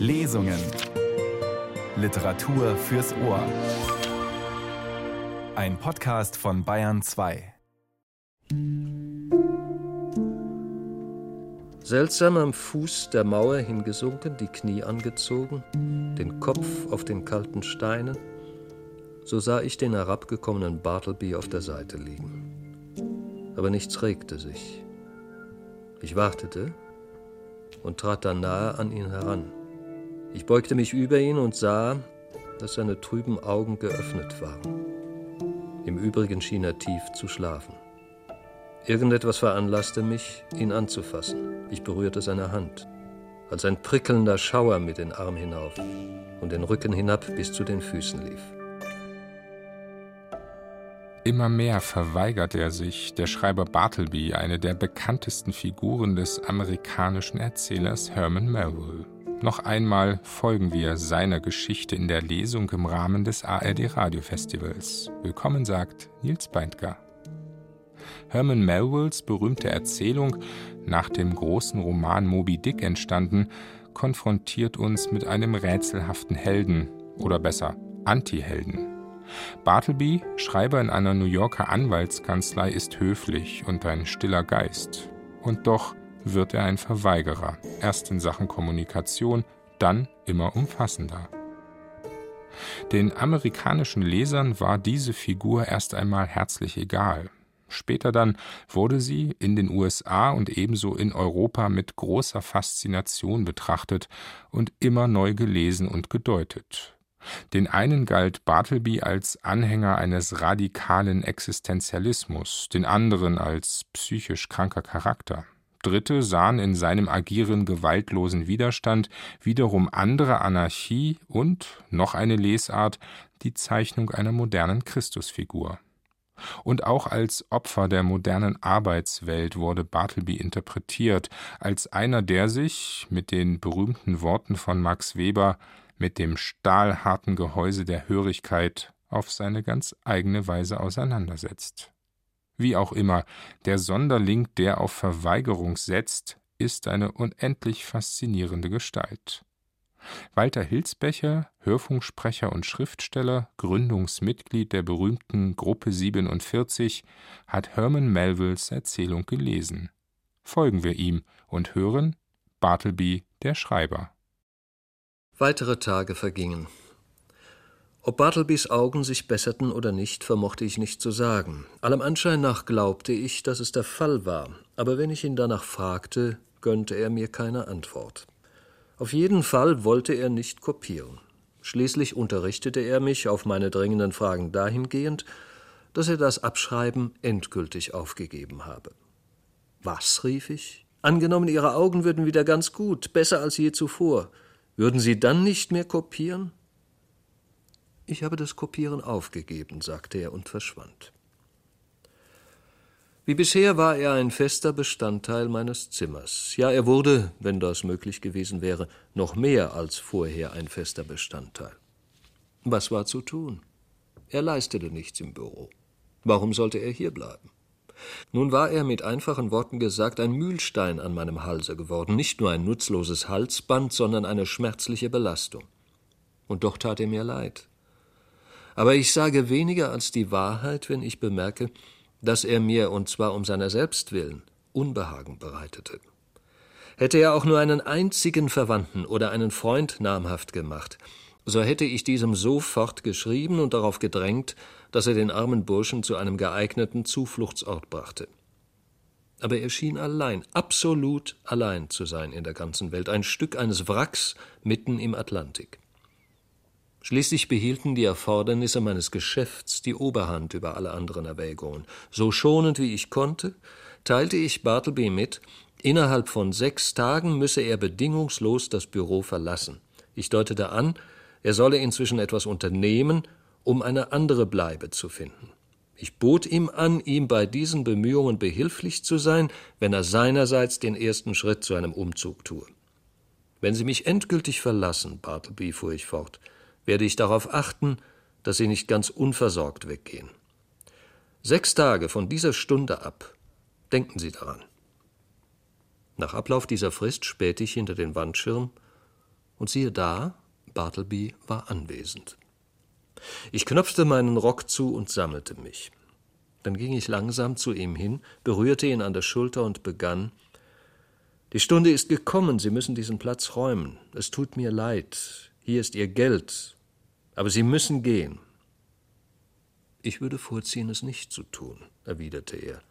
Lesungen. Literatur fürs Ohr. Ein Podcast von Bayern 2. Seltsam am Fuß der Mauer hingesunken, die Knie angezogen, den Kopf auf den kalten Steinen, so sah ich den herabgekommenen Bartleby auf der Seite liegen. Aber nichts regte sich. Ich wartete und trat dann nahe an ihn heran. Ich beugte mich über ihn und sah, dass seine trüben Augen geöffnet waren. Im Übrigen schien er tief zu schlafen. Irgendetwas veranlasste mich, ihn anzufassen. Ich berührte seine Hand, als ein prickelnder Schauer mit den Arm hinauf und den Rücken hinab bis zu den Füßen lief. Immer mehr verweigert er sich, der Schreiber Bartleby, eine der bekanntesten Figuren des amerikanischen Erzählers Herman Melville. Noch einmal folgen wir seiner Geschichte in der Lesung im Rahmen des ARD Radiofestivals. Willkommen sagt Nils Beindker. Herman Melvilles berühmte Erzählung, nach dem großen Roman Moby Dick entstanden, konfrontiert uns mit einem rätselhaften Helden oder besser Anti-Helden. Bartleby, Schreiber in einer New Yorker Anwaltskanzlei, ist höflich und ein stiller Geist. Und doch wird er ein Verweigerer, erst in Sachen Kommunikation, dann immer umfassender. Den amerikanischen Lesern war diese Figur erst einmal herzlich egal. Später dann wurde sie in den USA und ebenso in Europa mit großer Faszination betrachtet und immer neu gelesen und gedeutet. Den einen galt Bartleby als Anhänger eines radikalen Existenzialismus, den anderen als psychisch kranker Charakter. Dritte sahen in seinem Agieren gewaltlosen Widerstand, wiederum andere Anarchie und, noch eine Lesart, die Zeichnung einer modernen Christusfigur. Und auch als Opfer der modernen Arbeitswelt wurde Bartleby interpretiert, als einer, der sich, mit den berühmten Worten von Max Weber, mit dem stahlharten Gehäuse der Hörigkeit auf seine ganz eigene Weise auseinandersetzt. Wie auch immer, der Sonderling, der auf Verweigerung setzt, ist eine unendlich faszinierende Gestalt. Walter Hilsbecher, Hörfunksprecher und Schriftsteller, Gründungsmitglied der berühmten Gruppe 47, hat Herman Melvilles Erzählung gelesen. Folgen wir ihm und hören Bartleby, der Schreiber. Weitere Tage vergingen. Ob Bartlebys Augen sich besserten oder nicht, vermochte ich nicht zu sagen. Allem Anschein nach glaubte ich, dass es der Fall war, aber wenn ich ihn danach fragte, gönnte er mir keine Antwort. Auf jeden Fall wollte er nicht kopieren. Schließlich unterrichtete er mich auf meine dringenden Fragen dahingehend, dass er das Abschreiben endgültig aufgegeben habe. Was? rief ich. Angenommen, Ihre Augen würden wieder ganz gut, besser als je zuvor. Würden Sie dann nicht mehr kopieren? Ich habe das Kopieren aufgegeben, sagte er und verschwand. Wie bisher war er ein fester Bestandteil meines Zimmers. Ja, er wurde, wenn das möglich gewesen wäre, noch mehr als vorher ein fester Bestandteil. Was war zu tun? Er leistete nichts im Büro. Warum sollte er hier bleiben? Nun war er mit einfachen Worten gesagt ein Mühlstein an meinem Halse geworden, nicht nur ein nutzloses Halsband, sondern eine schmerzliche Belastung. Und doch tat er mir leid. Aber ich sage weniger als die Wahrheit, wenn ich bemerke, dass er mir, und zwar um seiner selbst willen, Unbehagen bereitete. Hätte er auch nur einen einzigen Verwandten oder einen Freund namhaft gemacht, so hätte ich diesem sofort geschrieben und darauf gedrängt, dass er den armen Burschen zu einem geeigneten Zufluchtsort brachte. Aber er schien allein, absolut allein zu sein in der ganzen Welt, ein Stück eines Wracks mitten im Atlantik. Schließlich behielten die Erfordernisse meines Geschäfts die Oberhand über alle anderen Erwägungen. So schonend wie ich konnte, teilte ich Bartleby mit, innerhalb von sechs Tagen müsse er bedingungslos das Büro verlassen. Ich deutete an, er solle inzwischen etwas unternehmen, um eine andere Bleibe zu finden. Ich bot ihm an, ihm bei diesen Bemühungen behilflich zu sein, wenn er seinerseits den ersten Schritt zu einem Umzug tue. Wenn Sie mich endgültig verlassen, Bartleby, fuhr ich fort, werde ich darauf achten, dass Sie nicht ganz unversorgt weggehen. Sechs Tage von dieser Stunde ab. Denken Sie daran. Nach Ablauf dieser Frist spähte ich hinter den Wandschirm Und siehe da, Bartleby war anwesend. Ich knöpfte meinen Rock zu und sammelte mich. Dann ging ich langsam zu ihm hin, berührte ihn an der Schulter und begann Die Stunde ist gekommen, Sie müssen diesen Platz räumen. Es tut mir leid. Hier ist Ihr Geld. Aber Sie müssen gehen. Ich würde vorziehen, es nicht zu tun, erwiderte er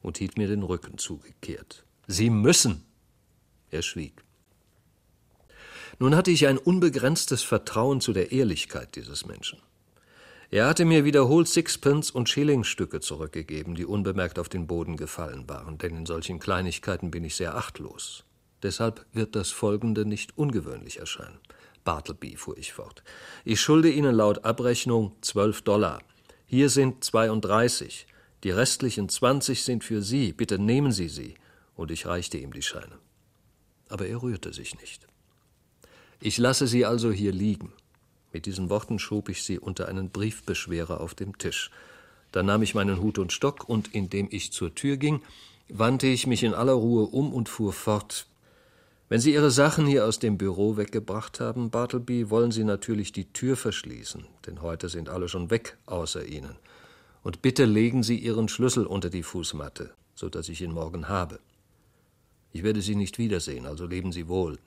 und hielt mir den Rücken zugekehrt. Sie müssen. Er schwieg. Nun hatte ich ein unbegrenztes Vertrauen zu der Ehrlichkeit dieses Menschen. Er hatte mir wiederholt Sixpence und Schillingstücke zurückgegeben, die unbemerkt auf den Boden gefallen waren, denn in solchen Kleinigkeiten bin ich sehr achtlos. Deshalb wird das Folgende nicht ungewöhnlich erscheinen. Bartleby, fuhr ich fort. Ich schulde Ihnen laut Abrechnung zwölf Dollar. Hier sind 32. Die restlichen 20 sind für Sie. Bitte nehmen Sie sie. Und ich reichte ihm die Scheine. Aber er rührte sich nicht. Ich lasse sie also hier liegen. Mit diesen Worten schob ich sie unter einen Briefbeschwerer auf dem Tisch. Dann nahm ich meinen Hut und Stock, und indem ich zur Tür ging, wandte ich mich in aller Ruhe um und fuhr fort. Wenn Sie Ihre Sachen hier aus dem Büro weggebracht haben, Bartleby, wollen Sie natürlich die Tür verschließen, denn heute sind alle schon weg außer Ihnen. Und bitte legen Sie Ihren Schlüssel unter die Fußmatte, so dass ich ihn morgen habe. Ich werde Sie nicht wiedersehen, also leben Sie wohl.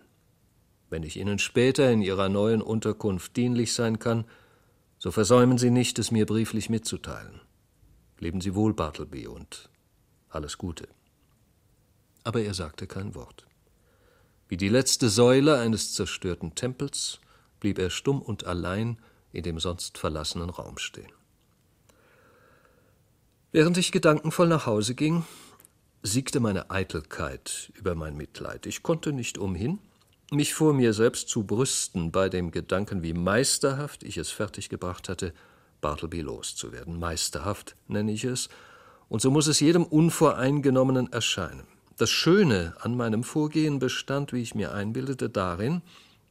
Wenn ich Ihnen später in Ihrer neuen Unterkunft dienlich sein kann, so versäumen Sie nicht, es mir brieflich mitzuteilen. Leben Sie wohl, Bartleby, und alles Gute. Aber er sagte kein Wort. Wie die letzte Säule eines zerstörten Tempels blieb er stumm und allein in dem sonst verlassenen Raum stehen. Während ich gedankenvoll nach Hause ging, siegte meine Eitelkeit über mein Mitleid. Ich konnte nicht umhin, mich vor mir selbst zu brüsten bei dem Gedanken, wie meisterhaft ich es fertiggebracht hatte, Bartleby loszuwerden. Meisterhaft nenne ich es, und so muss es jedem Unvoreingenommenen erscheinen. Das Schöne an meinem Vorgehen bestand, wie ich mir einbildete, darin,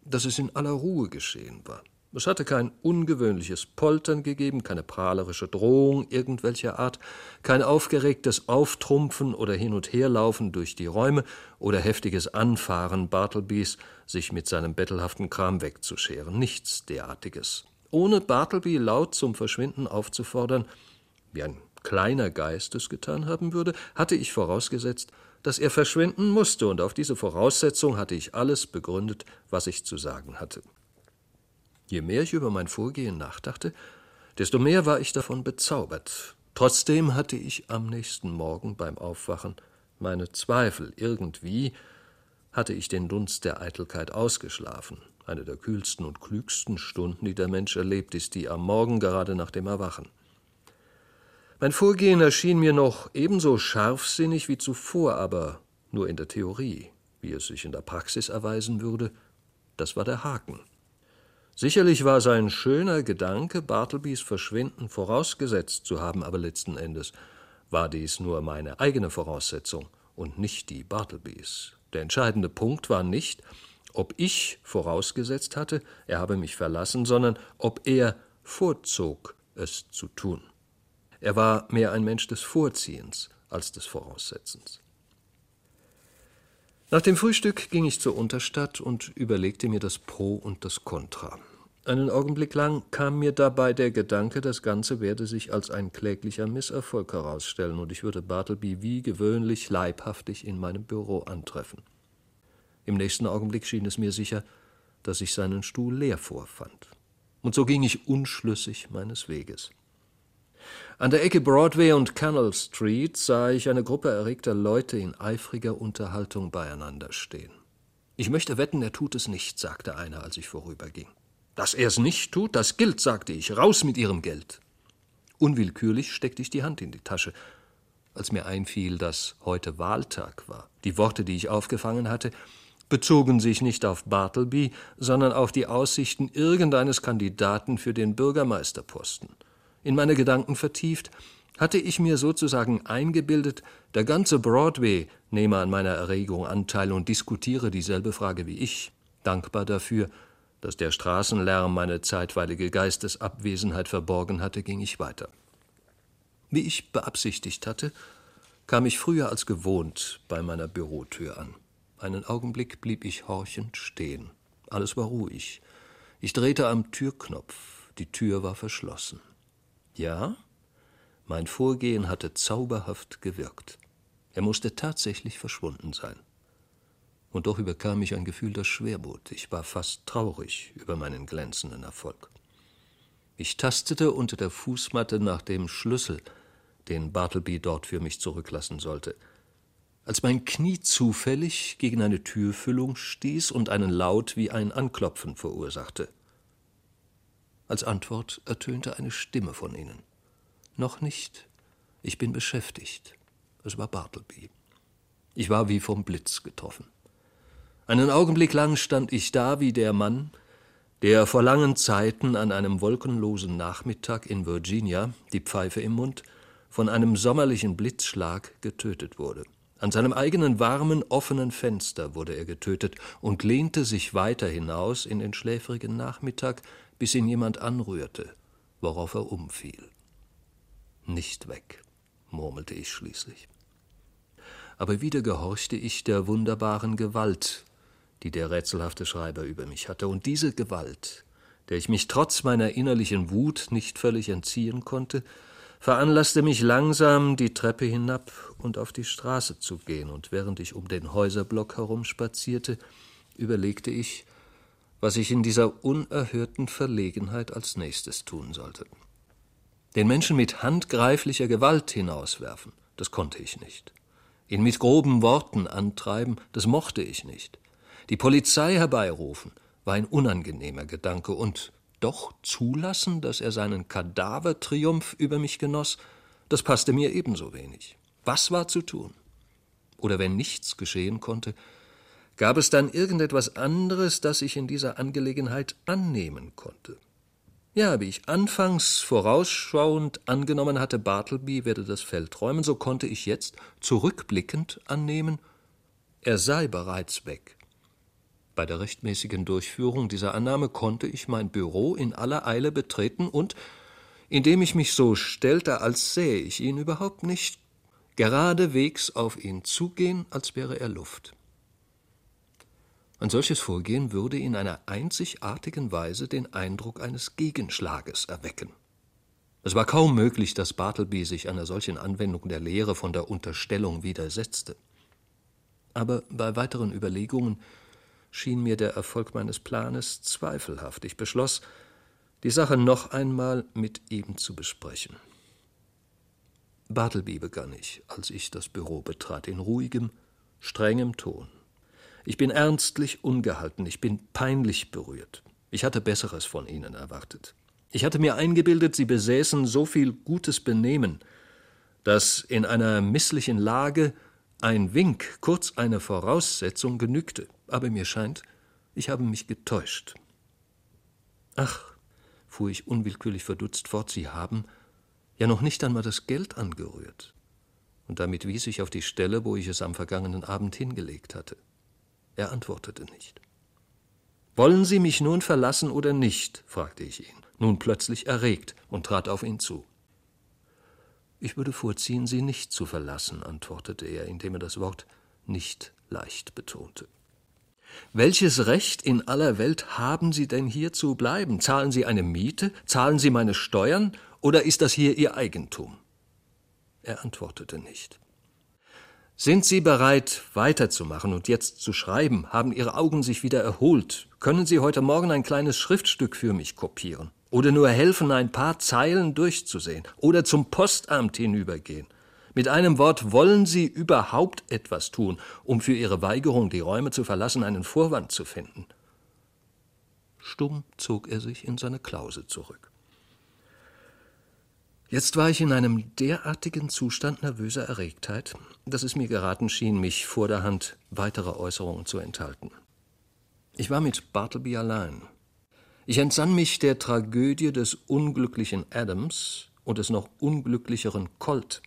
dass es in aller Ruhe geschehen war. Es hatte kein ungewöhnliches Poltern gegeben, keine prahlerische Drohung irgendwelcher Art, kein aufgeregtes Auftrumpfen oder Hin- und Herlaufen durch die Räume oder heftiges Anfahren Bartlebys, sich mit seinem bettelhaften Kram wegzuscheren. Nichts derartiges. Ohne Bartleby laut zum Verschwinden aufzufordern, wie ein kleiner Geist es getan haben würde, hatte ich vorausgesetzt, dass er verschwinden musste, und auf diese Voraussetzung hatte ich alles begründet, was ich zu sagen hatte. Je mehr ich über mein Vorgehen nachdachte, desto mehr war ich davon bezaubert. Trotzdem hatte ich am nächsten Morgen beim Aufwachen meine Zweifel. Irgendwie hatte ich den Dunst der Eitelkeit ausgeschlafen. Eine der kühlsten und klügsten Stunden, die der Mensch erlebt, ist die am Morgen gerade nach dem Erwachen. Mein Vorgehen erschien mir noch ebenso scharfsinnig wie zuvor, aber nur in der Theorie. Wie es sich in der Praxis erweisen würde, das war der Haken. Sicherlich war es ein schöner Gedanke, Bartlebys Verschwinden vorausgesetzt zu haben, aber letzten Endes war dies nur meine eigene Voraussetzung und nicht die Bartlebys. Der entscheidende Punkt war nicht, ob ich vorausgesetzt hatte, er habe mich verlassen, sondern ob er vorzog, es zu tun. Er war mehr ein Mensch des Vorziehens als des Voraussetzens. Nach dem Frühstück ging ich zur Unterstadt und überlegte mir das Pro und das Contra. Einen Augenblick lang kam mir dabei der Gedanke, das Ganze werde sich als ein kläglicher Misserfolg herausstellen und ich würde Bartleby wie gewöhnlich leibhaftig in meinem Büro antreffen. Im nächsten Augenblick schien es mir sicher, dass ich seinen Stuhl leer vorfand. Und so ging ich unschlüssig meines Weges. An der Ecke Broadway und Canal Street sah ich eine Gruppe erregter Leute in eifriger Unterhaltung beieinander stehen. Ich möchte wetten, er tut es nicht, sagte einer, als ich vorüberging. Dass er es nicht tut, das gilt, sagte ich. Raus mit Ihrem Geld. Unwillkürlich steckte ich die Hand in die Tasche, als mir einfiel, dass heute Wahltag war. Die Worte, die ich aufgefangen hatte, bezogen sich nicht auf Bartleby, sondern auf die Aussichten irgendeines Kandidaten für den Bürgermeisterposten. In meine Gedanken vertieft, hatte ich mir sozusagen eingebildet, der ganze Broadway nehme an meiner Erregung Anteil und diskutiere dieselbe Frage wie ich, dankbar dafür, dass der Straßenlärm meine zeitweilige Geistesabwesenheit verborgen hatte, ging ich weiter. Wie ich beabsichtigt hatte, kam ich früher als gewohnt bei meiner Bürotür an. Einen Augenblick blieb ich horchend stehen. Alles war ruhig. Ich drehte am Türknopf. Die Tür war verschlossen. Ja, mein Vorgehen hatte zauberhaft gewirkt. Er musste tatsächlich verschwunden sein. Und doch überkam mich ein Gefühl der Schwermut. Ich war fast traurig über meinen glänzenden Erfolg. Ich tastete unter der Fußmatte nach dem Schlüssel, den Bartleby dort für mich zurücklassen sollte. Als mein Knie zufällig gegen eine Türfüllung stieß und einen Laut wie ein Anklopfen verursachte. Als Antwort ertönte eine Stimme von ihnen. Noch nicht. Ich bin beschäftigt. Es war Bartleby. Ich war wie vom Blitz getroffen. Einen Augenblick lang stand ich da wie der Mann, der vor langen Zeiten an einem wolkenlosen Nachmittag in Virginia, die Pfeife im Mund, von einem sommerlichen Blitzschlag getötet wurde. An seinem eigenen warmen, offenen Fenster wurde er getötet und lehnte sich weiter hinaus in den schläfrigen Nachmittag, bis ihn jemand anrührte, worauf er umfiel. Nicht weg, murmelte ich schließlich. Aber wieder gehorchte ich der wunderbaren Gewalt, die der rätselhafte Schreiber über mich hatte, und diese Gewalt, der ich mich trotz meiner innerlichen Wut nicht völlig entziehen konnte, veranlasste mich langsam die Treppe hinab und auf die Straße zu gehen, und während ich um den Häuserblock herumspazierte, überlegte ich, was ich in dieser unerhörten Verlegenheit als nächstes tun sollte. Den Menschen mit handgreiflicher Gewalt hinauswerfen, das konnte ich nicht. Ihn mit groben Worten antreiben, das mochte ich nicht. Die Polizei herbeirufen, war ein unangenehmer Gedanke, und doch zulassen, dass er seinen Kadavertriumph über mich genoss, das passte mir ebenso wenig. Was war zu tun? Oder wenn nichts geschehen konnte, gab es dann irgendetwas anderes, das ich in dieser Angelegenheit annehmen konnte. Ja, wie ich anfangs vorausschauend angenommen hatte, Bartleby werde das Feld räumen, so konnte ich jetzt zurückblickend annehmen, er sei bereits weg. Bei der rechtmäßigen Durchführung dieser Annahme konnte ich mein Büro in aller Eile betreten und, indem ich mich so stellte, als sähe ich ihn überhaupt nicht, geradewegs auf ihn zugehen, als wäre er Luft. Ein solches Vorgehen würde in einer einzigartigen Weise den Eindruck eines Gegenschlages erwecken. Es war kaum möglich, dass Bartleby sich einer solchen Anwendung der Lehre von der Unterstellung widersetzte. Aber bei weiteren Überlegungen schien mir der Erfolg meines Planes zweifelhaft. Ich beschloss, die Sache noch einmal mit ihm zu besprechen. Bartleby begann ich, als ich das Büro betrat, in ruhigem, strengem Ton. Ich bin ernstlich ungehalten, ich bin peinlich berührt. Ich hatte Besseres von Ihnen erwartet. Ich hatte mir eingebildet, Sie besäßen so viel gutes Benehmen, dass in einer misslichen Lage ein Wink, kurz eine Voraussetzung genügte. Aber mir scheint, ich habe mich getäuscht. Ach, fuhr ich unwillkürlich verdutzt fort, Sie haben ja noch nicht einmal das Geld angerührt. Und damit wies ich auf die Stelle, wo ich es am vergangenen Abend hingelegt hatte. Er antwortete nicht. Wollen Sie mich nun verlassen oder nicht? fragte ich ihn, nun plötzlich erregt und trat auf ihn zu. Ich würde vorziehen, Sie nicht zu verlassen, antwortete er, indem er das Wort nicht leicht betonte. Welches Recht in aller Welt haben Sie denn hier zu bleiben? Zahlen Sie eine Miete? Zahlen Sie meine Steuern? Oder ist das hier Ihr Eigentum? Er antwortete nicht. Sind Sie bereit, weiterzumachen und jetzt zu schreiben? Haben Ihre Augen sich wieder erholt? Können Sie heute Morgen ein kleines Schriftstück für mich kopieren? Oder nur helfen, ein paar Zeilen durchzusehen? Oder zum Postamt hinübergehen? Mit einem Wort, wollen Sie überhaupt etwas tun, um für Ihre Weigerung, die Räume zu verlassen, einen Vorwand zu finden? Stumm zog er sich in seine Klause zurück. Jetzt war ich in einem derartigen Zustand nervöser Erregtheit, dass es mir geraten schien, mich vor der Hand weiterer Äußerungen zu enthalten. Ich war mit Bartleby allein. Ich entsann mich der Tragödie des unglücklichen Adams und des noch unglücklicheren Colt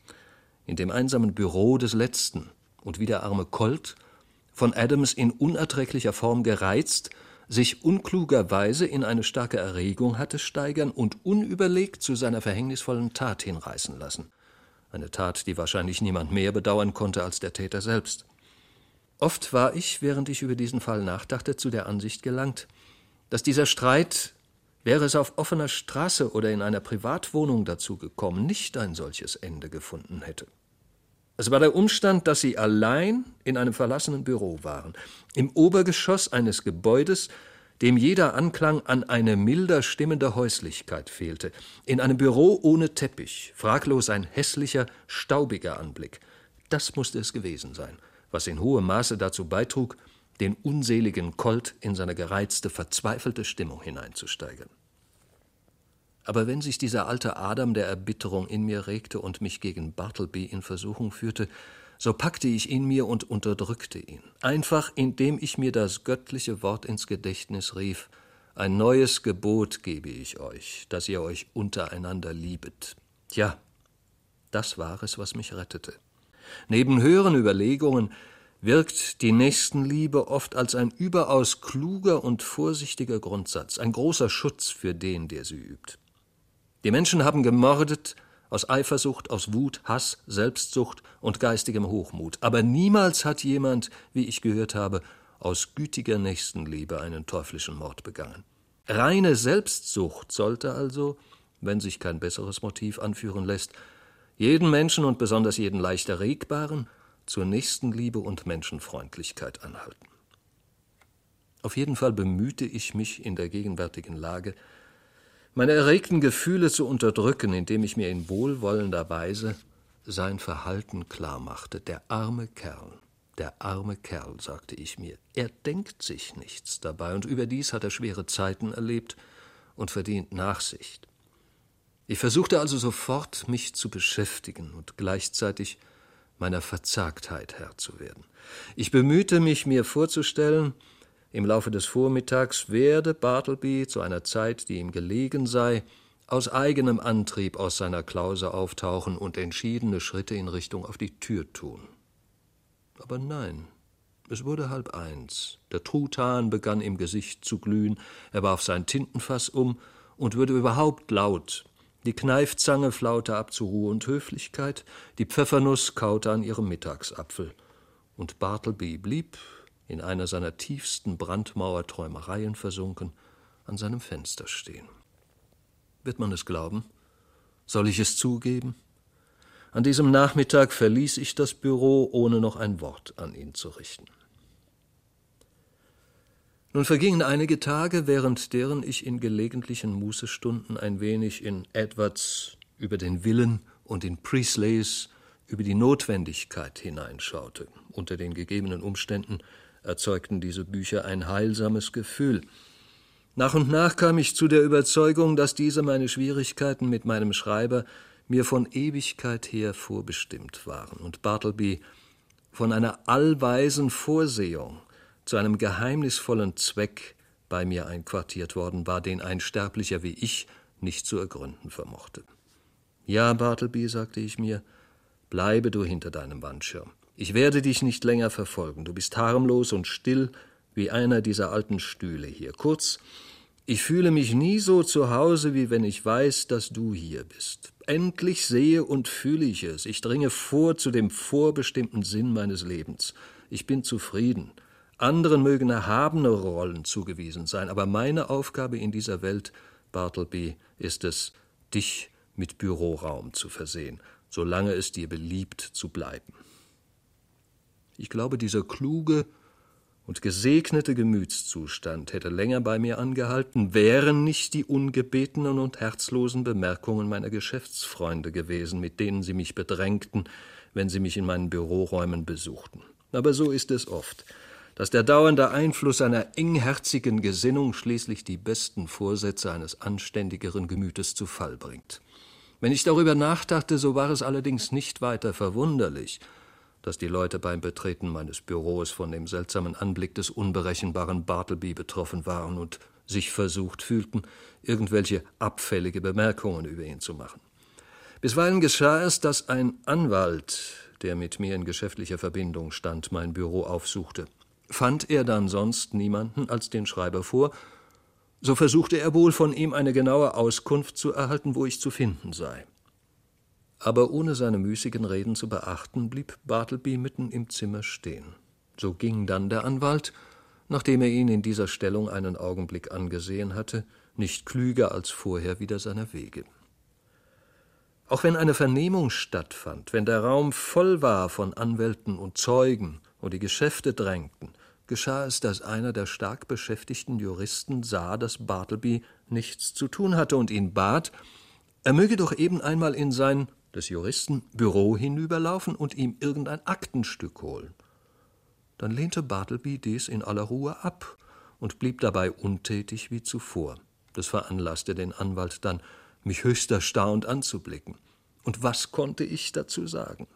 in dem einsamen Büro des letzten, und wie der arme Colt, von Adams in unerträglicher Form gereizt, sich unklugerweise in eine starke Erregung hatte steigern und unüberlegt zu seiner verhängnisvollen Tat hinreißen lassen. Eine Tat, die wahrscheinlich niemand mehr bedauern konnte als der Täter selbst. Oft war ich, während ich über diesen Fall nachdachte, zu der Ansicht gelangt, dass dieser Streit, wäre es auf offener Straße oder in einer Privatwohnung dazu gekommen, nicht ein solches Ende gefunden hätte. Es war der Umstand, dass sie allein in einem verlassenen Büro waren, im Obergeschoss eines Gebäudes, dem jeder Anklang an eine milder stimmende Häuslichkeit fehlte, in einem Büro ohne Teppich, fraglos ein hässlicher, staubiger Anblick. Das musste es gewesen sein, was in hohem Maße dazu beitrug, den unseligen Colt in seine gereizte, verzweifelte Stimmung hineinzusteigern. Aber wenn sich dieser alte Adam der Erbitterung in mir regte und mich gegen Bartleby in Versuchung führte, so packte ich ihn mir und unterdrückte ihn, einfach indem ich mir das göttliche Wort ins Gedächtnis rief Ein neues Gebot gebe ich euch, dass ihr euch untereinander liebet. Tja, das war es, was mich rettete. Neben höheren Überlegungen wirkt die Nächstenliebe oft als ein überaus kluger und vorsichtiger Grundsatz, ein großer Schutz für den, der sie übt. Die Menschen haben gemordet aus Eifersucht, aus Wut, Hass, Selbstsucht und geistigem Hochmut. Aber niemals hat jemand, wie ich gehört habe, aus gütiger Nächstenliebe einen teuflischen Mord begangen. Reine Selbstsucht sollte also, wenn sich kein besseres Motiv anführen lässt, jeden Menschen und besonders jeden leicht erregbaren zur Nächstenliebe und Menschenfreundlichkeit anhalten. Auf jeden Fall bemühte ich mich in der gegenwärtigen Lage, meine erregten Gefühle zu unterdrücken, indem ich mir in wohlwollender Weise sein Verhalten klarmachte. Der arme Kerl, der arme Kerl, sagte ich mir, er denkt sich nichts dabei, und überdies hat er schwere Zeiten erlebt und verdient Nachsicht. Ich versuchte also sofort, mich zu beschäftigen und gleichzeitig meiner Verzagtheit Herr zu werden. Ich bemühte mich, mir vorzustellen, im Laufe des Vormittags werde Bartleby zu einer Zeit, die ihm gelegen sei, aus eigenem Antrieb aus seiner Klause auftauchen und entschiedene Schritte in Richtung auf die Tür tun. Aber nein, es wurde halb eins. Der Truthahn begann im Gesicht zu glühen, er warf sein Tintenfass um und wurde überhaupt laut. Die Kneifzange flaute ab zu Ruhe und Höflichkeit, die Pfeffernuss kaute an ihrem Mittagsapfel. Und Bartleby blieb, in einer seiner tiefsten Brandmauerträumereien versunken, an seinem Fenster stehen. Wird man es glauben? Soll ich es zugeben? An diesem Nachmittag verließ ich das Büro, ohne noch ein Wort an ihn zu richten. Nun vergingen einige Tage, während deren ich in gelegentlichen Mußestunden ein wenig in Edwards über den Willen und in Priestleys über die Notwendigkeit hineinschaute. Unter den gegebenen Umständen erzeugten diese Bücher ein heilsames Gefühl. Nach und nach kam ich zu der Überzeugung, dass diese meine Schwierigkeiten mit meinem Schreiber mir von Ewigkeit her vorbestimmt waren und Bartleby von einer allweisen Vorsehung zu einem geheimnisvollen Zweck bei mir einquartiert worden war, den ein Sterblicher wie ich nicht zu ergründen vermochte. Ja, Bartleby, sagte ich mir, bleibe du hinter deinem Wandschirm. Ich werde dich nicht länger verfolgen. Du bist harmlos und still wie einer dieser alten Stühle hier. Kurz, ich fühle mich nie so zu Hause, wie wenn ich weiß, dass du hier bist. Endlich sehe und fühle ich es. Ich dringe vor zu dem vorbestimmten Sinn meines Lebens. Ich bin zufrieden. Anderen mögen erhabene Rollen zugewiesen sein, aber meine Aufgabe in dieser Welt, Bartleby, ist es, dich mit Büroraum zu versehen, solange es dir beliebt zu bleiben. Ich glaube, dieser kluge und gesegnete Gemütszustand hätte länger bei mir angehalten, wären nicht die ungebetenen und herzlosen Bemerkungen meiner Geschäftsfreunde gewesen, mit denen sie mich bedrängten, wenn sie mich in meinen Büroräumen besuchten. Aber so ist es oft, dass der dauernde Einfluss einer engherzigen Gesinnung schließlich die besten Vorsätze eines anständigeren Gemütes zu Fall bringt. Wenn ich darüber nachdachte, so war es allerdings nicht weiter verwunderlich, dass die Leute beim Betreten meines Büros von dem seltsamen Anblick des unberechenbaren Bartleby betroffen waren und sich versucht fühlten, irgendwelche abfällige Bemerkungen über ihn zu machen. Bisweilen geschah es, dass ein Anwalt, der mit mir in geschäftlicher Verbindung stand, mein Büro aufsuchte. Fand er dann sonst niemanden als den Schreiber vor, so versuchte er wohl von ihm eine genaue Auskunft zu erhalten, wo ich zu finden sei. Aber ohne seine müßigen Reden zu beachten, blieb Bartleby mitten im Zimmer stehen. So ging dann der Anwalt, nachdem er ihn in dieser Stellung einen Augenblick angesehen hatte, nicht klüger als vorher wieder seiner Wege. Auch wenn eine Vernehmung stattfand, wenn der Raum voll war von Anwälten und Zeugen und die Geschäfte drängten, geschah es, dass einer der stark beschäftigten Juristen sah, dass Bartleby nichts zu tun hatte und ihn bat, er möge doch eben einmal in sein, des Juristen, Büro hinüberlaufen und ihm irgendein Aktenstück holen. Dann lehnte Bartleby dies in aller Ruhe ab und blieb dabei untätig wie zuvor. Das veranlasste den Anwalt dann, mich höchst erstaunt anzublicken. Und was konnte ich dazu sagen?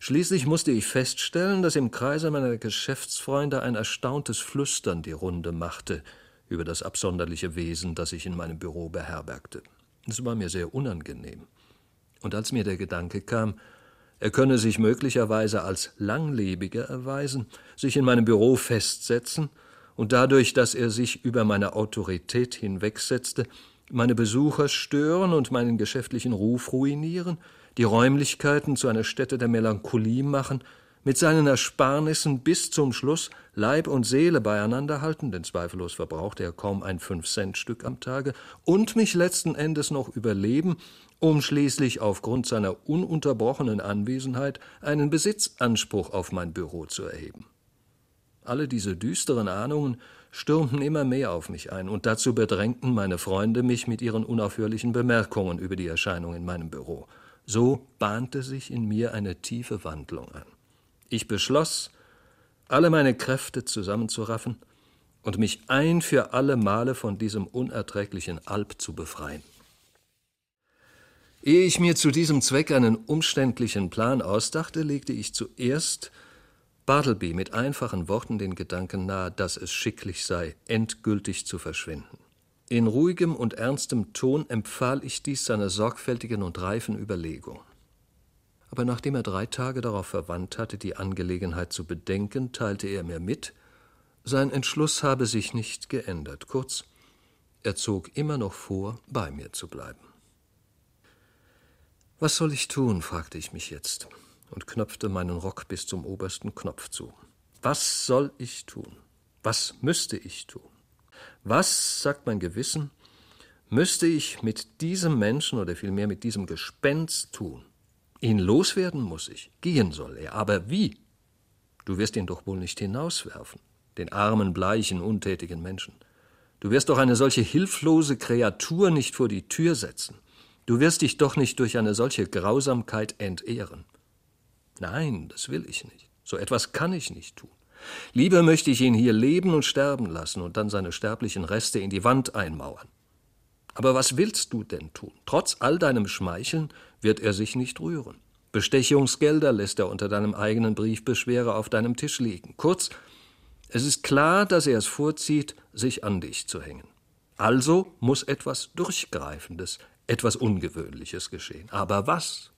Schließlich musste ich feststellen, dass im Kreise meiner Geschäftsfreunde ein erstauntes Flüstern die Runde machte über das absonderliche Wesen, das ich in meinem Büro beherbergte. Es war mir sehr unangenehm. Und als mir der Gedanke kam, er könne sich möglicherweise als langlebiger erweisen, sich in meinem Büro festsetzen und dadurch, dass er sich über meine Autorität hinwegsetzte, meine Besucher stören und meinen geschäftlichen Ruf ruinieren, die Räumlichkeiten zu einer Stätte der Melancholie machen, mit seinen Ersparnissen bis zum Schluss Leib und Seele beieinander halten, denn zweifellos verbrauchte er kaum ein Fünf-Cent-Stück am Tage, und mich letzten Endes noch überleben, um schließlich aufgrund seiner ununterbrochenen Anwesenheit einen Besitzanspruch auf mein Büro zu erheben. Alle diese düsteren Ahnungen stürmten immer mehr auf mich ein, und dazu bedrängten meine Freunde mich mit ihren unaufhörlichen Bemerkungen über die Erscheinung in meinem Büro. So bahnte sich in mir eine tiefe Wandlung an. Ich beschloss, alle meine Kräfte zusammenzuraffen und mich ein für alle Male von diesem unerträglichen Alp zu befreien. Ehe ich mir zu diesem Zweck einen umständlichen Plan ausdachte, legte ich zuerst Bartleby mit einfachen Worten den Gedanken nahe, dass es schicklich sei, endgültig zu verschwinden. In ruhigem und ernstem Ton empfahl ich dies seiner sorgfältigen und reifen Überlegung. Aber nachdem er drei Tage darauf verwandt hatte, die Angelegenheit zu bedenken, teilte er mir mit, sein Entschluss habe sich nicht geändert. Kurz, er zog immer noch vor, bei mir zu bleiben. Was soll ich tun? fragte ich mich jetzt und knöpfte meinen Rock bis zum obersten Knopf zu. Was soll ich tun? Was müsste ich tun? Was, sagt mein Gewissen, müsste ich mit diesem Menschen oder vielmehr mit diesem Gespenst tun? Ihn loswerden muss ich, gehen soll er, aber wie? Du wirst ihn doch wohl nicht hinauswerfen, den armen, bleichen, untätigen Menschen. Du wirst doch eine solche hilflose Kreatur nicht vor die Tür setzen. Du wirst dich doch nicht durch eine solche Grausamkeit entehren. Nein, das will ich nicht. So etwas kann ich nicht tun. Lieber möchte ich ihn hier leben und sterben lassen und dann seine sterblichen Reste in die Wand einmauern. Aber was willst du denn tun? Trotz all deinem Schmeicheln wird er sich nicht rühren. Bestechungsgelder lässt er unter deinem eigenen Briefbeschwerer auf deinem Tisch liegen. Kurz, es ist klar, dass er es vorzieht, sich an dich zu hängen. Also muss etwas Durchgreifendes, etwas Ungewöhnliches geschehen. Aber was?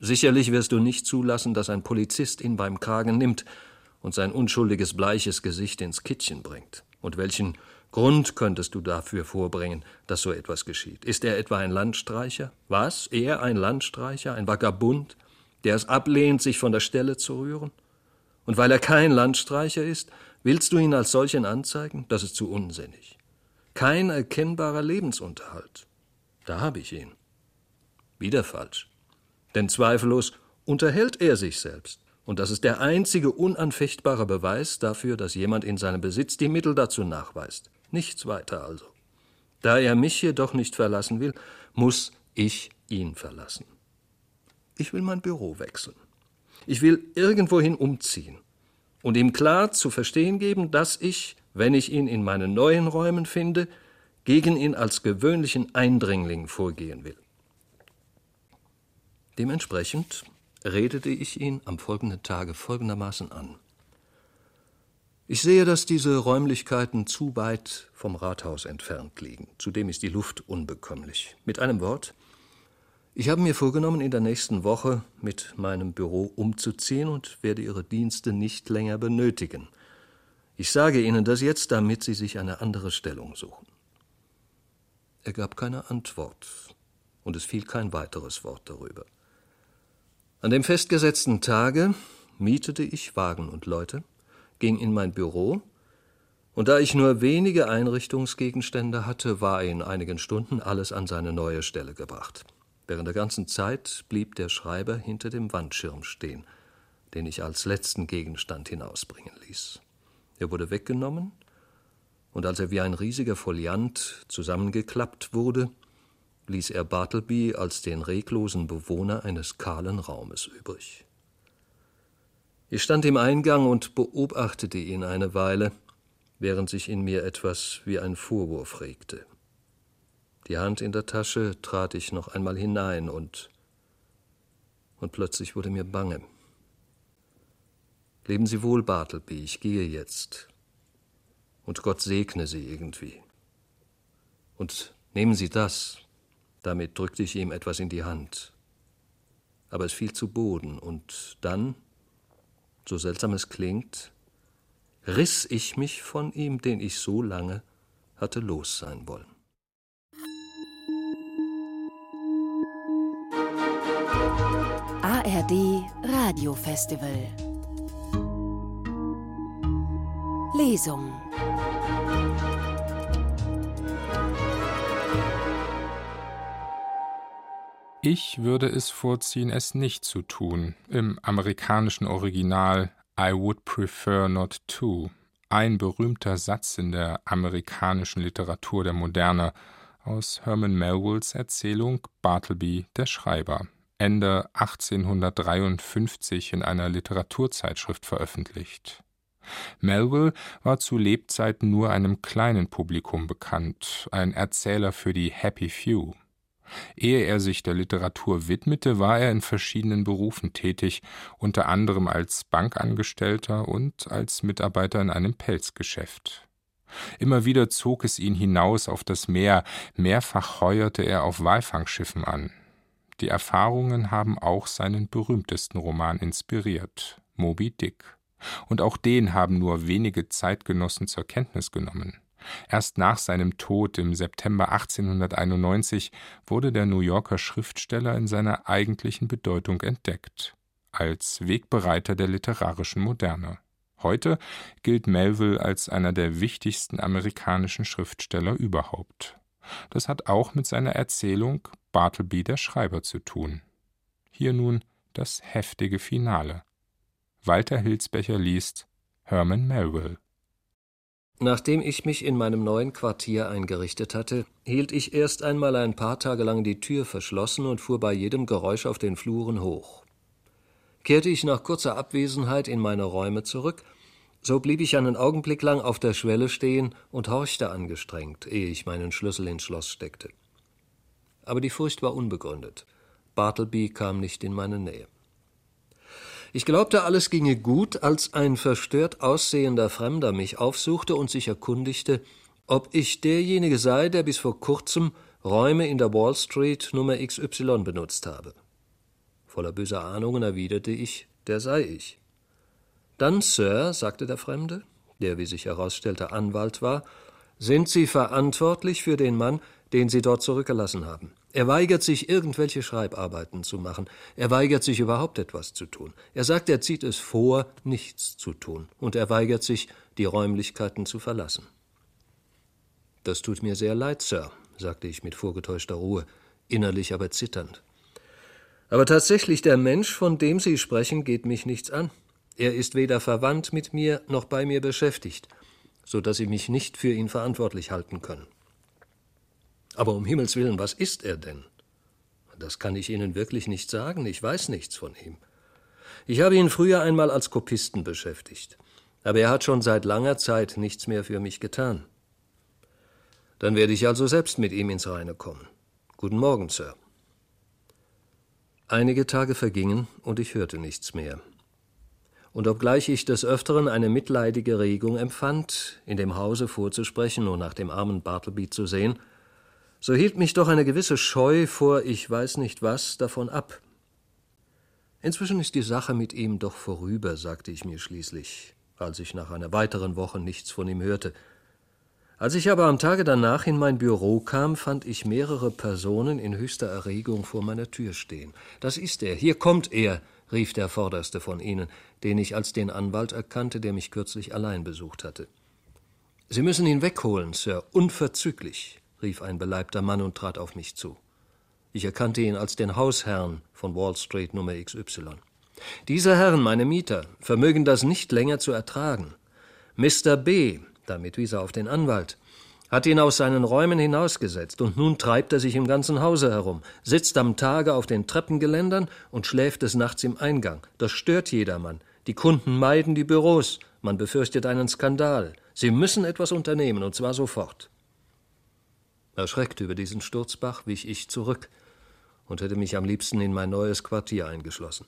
Sicherlich wirst du nicht zulassen, dass ein Polizist ihn beim Kragen nimmt und sein unschuldiges bleiches Gesicht ins Kittchen bringt. Und welchen Grund könntest du dafür vorbringen, dass so etwas geschieht? Ist er etwa ein Landstreicher? Was? Er ein Landstreicher, ein Vagabund, der es ablehnt, sich von der Stelle zu rühren? Und weil er kein Landstreicher ist, willst du ihn als solchen anzeigen? Das ist zu unsinnig. Kein erkennbarer Lebensunterhalt. Da habe ich ihn. Wieder falsch. Denn zweifellos unterhält er sich selbst. Und das ist der einzige unanfechtbare Beweis dafür, dass jemand in seinem Besitz die Mittel dazu nachweist. Nichts weiter also. Da er mich jedoch nicht verlassen will, muss ich ihn verlassen. Ich will mein Büro wechseln. Ich will irgendwohin umziehen und ihm klar zu verstehen geben, dass ich, wenn ich ihn in meinen neuen Räumen finde, gegen ihn als gewöhnlichen Eindringling vorgehen will. Dementsprechend redete ich ihn am folgenden Tage folgendermaßen an. Ich sehe, dass diese Räumlichkeiten zu weit vom Rathaus entfernt liegen. Zudem ist die Luft unbekömmlich. Mit einem Wort, ich habe mir vorgenommen, in der nächsten Woche mit meinem Büro umzuziehen und werde Ihre Dienste nicht länger benötigen. Ich sage Ihnen das jetzt, damit Sie sich eine andere Stellung suchen. Er gab keine Antwort, und es fiel kein weiteres Wort darüber. An dem festgesetzten Tage mietete ich Wagen und Leute, ging in mein Büro, und da ich nur wenige Einrichtungsgegenstände hatte, war in einigen Stunden alles an seine neue Stelle gebracht. Während der ganzen Zeit blieb der Schreiber hinter dem Wandschirm stehen, den ich als letzten Gegenstand hinausbringen ließ. Er wurde weggenommen, und als er wie ein riesiger Foliant zusammengeklappt wurde, ließ er Bartleby als den reglosen Bewohner eines kahlen Raumes übrig. Ich stand im Eingang und beobachtete ihn eine Weile, während sich in mir etwas wie ein Vorwurf regte. Die Hand in der Tasche trat ich noch einmal hinein und und plötzlich wurde mir bange. Leben Sie wohl, Bartleby, ich gehe jetzt. Und Gott segne Sie irgendwie. Und nehmen Sie das. Damit drückte ich ihm etwas in die Hand. Aber es fiel zu Boden, und dann, so seltsam es klingt, riss ich mich von ihm, den ich so lange hatte los sein wollen. ARD Radiofestival Lesung Ich würde es vorziehen, es nicht zu tun. Im amerikanischen Original I would prefer not to. Ein berühmter Satz in der amerikanischen Literatur der Moderne aus Herman Melvilles Erzählung Bartleby der Schreiber, Ende 1853 in einer Literaturzeitschrift veröffentlicht. Melville war zu Lebzeiten nur einem kleinen Publikum bekannt, ein Erzähler für die Happy Few. Ehe er sich der Literatur widmete, war er in verschiedenen Berufen tätig, unter anderem als Bankangestellter und als Mitarbeiter in einem Pelzgeschäft. Immer wieder zog es ihn hinaus auf das Meer, mehrfach heuerte er auf Walfangschiffen an. Die Erfahrungen haben auch seinen berühmtesten Roman inspiriert, Moby Dick. Und auch den haben nur wenige Zeitgenossen zur Kenntnis genommen. Erst nach seinem Tod im September 1891 wurde der New Yorker Schriftsteller in seiner eigentlichen Bedeutung entdeckt, als Wegbereiter der literarischen Moderne. Heute gilt Melville als einer der wichtigsten amerikanischen Schriftsteller überhaupt. Das hat auch mit seiner Erzählung Bartleby der Schreiber zu tun. Hier nun das heftige Finale. Walter Hilsbecher liest Herman Melville. Nachdem ich mich in meinem neuen Quartier eingerichtet hatte, hielt ich erst einmal ein paar Tage lang die Tür verschlossen und fuhr bei jedem Geräusch auf den Fluren hoch. Kehrte ich nach kurzer Abwesenheit in meine Räume zurück, so blieb ich einen Augenblick lang auf der Schwelle stehen und horchte angestrengt, ehe ich meinen Schlüssel ins Schloss steckte. Aber die Furcht war unbegründet. Bartleby kam nicht in meine Nähe. Ich glaubte, alles ginge gut, als ein verstört aussehender Fremder mich aufsuchte und sich erkundigte, ob ich derjenige sei, der bis vor kurzem Räume in der Wall Street Nummer XY benutzt habe. Voller böser Ahnungen erwiderte ich, der sei ich. Dann, Sir, sagte der Fremde, der, wie sich herausstellte, Anwalt war, sind Sie verantwortlich für den Mann, den Sie dort zurückgelassen haben. Er weigert sich, irgendwelche Schreibarbeiten zu machen. Er weigert sich, überhaupt etwas zu tun. Er sagt, er zieht es vor, nichts zu tun. Und er weigert sich, die Räumlichkeiten zu verlassen. Das tut mir sehr leid, Sir, sagte ich mit vorgetäuschter Ruhe, innerlich aber zitternd. Aber tatsächlich, der Mensch, von dem Sie sprechen, geht mich nichts an. Er ist weder verwandt mit mir noch bei mir beschäftigt, so dass Sie mich nicht für ihn verantwortlich halten können. Aber um Himmels willen, was ist er denn? Das kann ich Ihnen wirklich nicht sagen, ich weiß nichts von ihm. Ich habe ihn früher einmal als Kopisten beschäftigt, aber er hat schon seit langer Zeit nichts mehr für mich getan. Dann werde ich also selbst mit ihm ins Reine kommen. Guten Morgen, Sir. Einige Tage vergingen und ich hörte nichts mehr. Und obgleich ich des Öfteren eine mitleidige Regung empfand, in dem Hause vorzusprechen und nach dem armen Bartleby zu sehen, so hielt mich doch eine gewisse Scheu vor ich weiß nicht was davon ab. Inzwischen ist die Sache mit ihm doch vorüber, sagte ich mir schließlich, als ich nach einer weiteren Woche nichts von ihm hörte. Als ich aber am Tage danach in mein Büro kam, fand ich mehrere Personen in höchster Erregung vor meiner Tür stehen. Das ist er, hier kommt er, rief der vorderste von ihnen, den ich als den Anwalt erkannte, der mich kürzlich allein besucht hatte. Sie müssen ihn wegholen, Sir, unverzüglich, rief ein beleibter Mann und trat auf mich zu. Ich erkannte ihn als den Hausherrn von Wall Street Nummer XY. Diese Herren, meine Mieter, vermögen das nicht länger zu ertragen. Mr. B., damit wies er auf den Anwalt, hat ihn aus seinen Räumen hinausgesetzt, und nun treibt er sich im ganzen Hause herum, sitzt am Tage auf den Treppengeländern und schläft des Nachts im Eingang. Das stört jedermann. Die Kunden meiden die Büros, man befürchtet einen Skandal. Sie müssen etwas unternehmen, und zwar sofort. Erschreckt über diesen Sturzbach wich ich zurück und hätte mich am liebsten in mein neues Quartier eingeschlossen.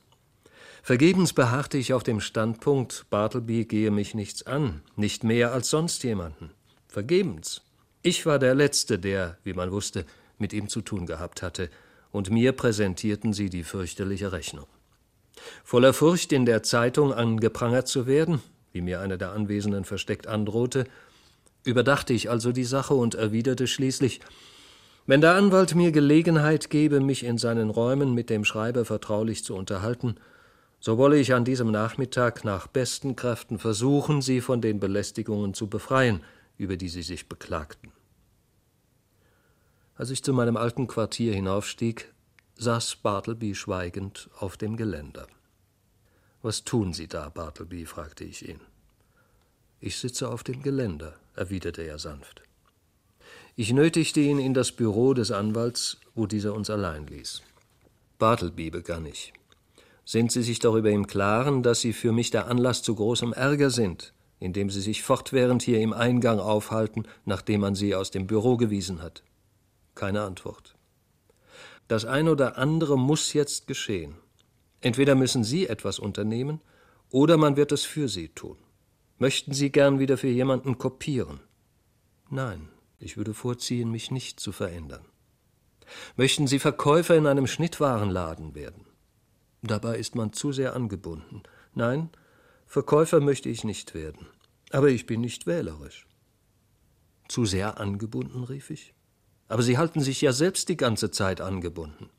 Vergebens beharrte ich auf dem Standpunkt, Bartleby gehe mich nichts an, nicht mehr als sonst jemanden. Vergebens. Ich war der Letzte, der, wie man wusste, mit ihm zu tun gehabt hatte, und mir präsentierten sie die fürchterliche Rechnung. Voller Furcht, in der Zeitung angeprangert zu werden, wie mir einer der Anwesenden versteckt androhte, überdachte ich also die Sache und erwiderte schließlich Wenn der Anwalt mir Gelegenheit gebe, mich in seinen Räumen mit dem Schreiber vertraulich zu unterhalten, so wolle ich an diesem Nachmittag nach besten Kräften versuchen, Sie von den Belästigungen zu befreien, über die sie sich beklagten. Als ich zu meinem alten Quartier hinaufstieg, saß Bartleby schweigend auf dem Geländer. Was tun Sie da, Bartleby? fragte ich ihn. Ich sitze auf dem Geländer, erwiderte er sanft. Ich nötigte ihn in das Büro des Anwalts, wo dieser uns allein ließ. Bartleby, begann ich, sind Sie sich darüber im Klaren, dass Sie für mich der Anlass zu großem Ärger sind, indem Sie sich fortwährend hier im Eingang aufhalten, nachdem man Sie aus dem Büro gewiesen hat? Keine Antwort. Das ein oder andere muss jetzt geschehen. Entweder müssen Sie etwas unternehmen, oder man wird es für Sie tun. Möchten Sie gern wieder für jemanden kopieren? Nein, ich würde vorziehen, mich nicht zu verändern. Möchten Sie Verkäufer in einem Schnittwarenladen werden? Dabei ist man zu sehr angebunden. Nein, Verkäufer möchte ich nicht werden. Aber ich bin nicht wählerisch. Zu sehr angebunden, rief ich. Aber Sie halten sich ja selbst die ganze Zeit angebunden.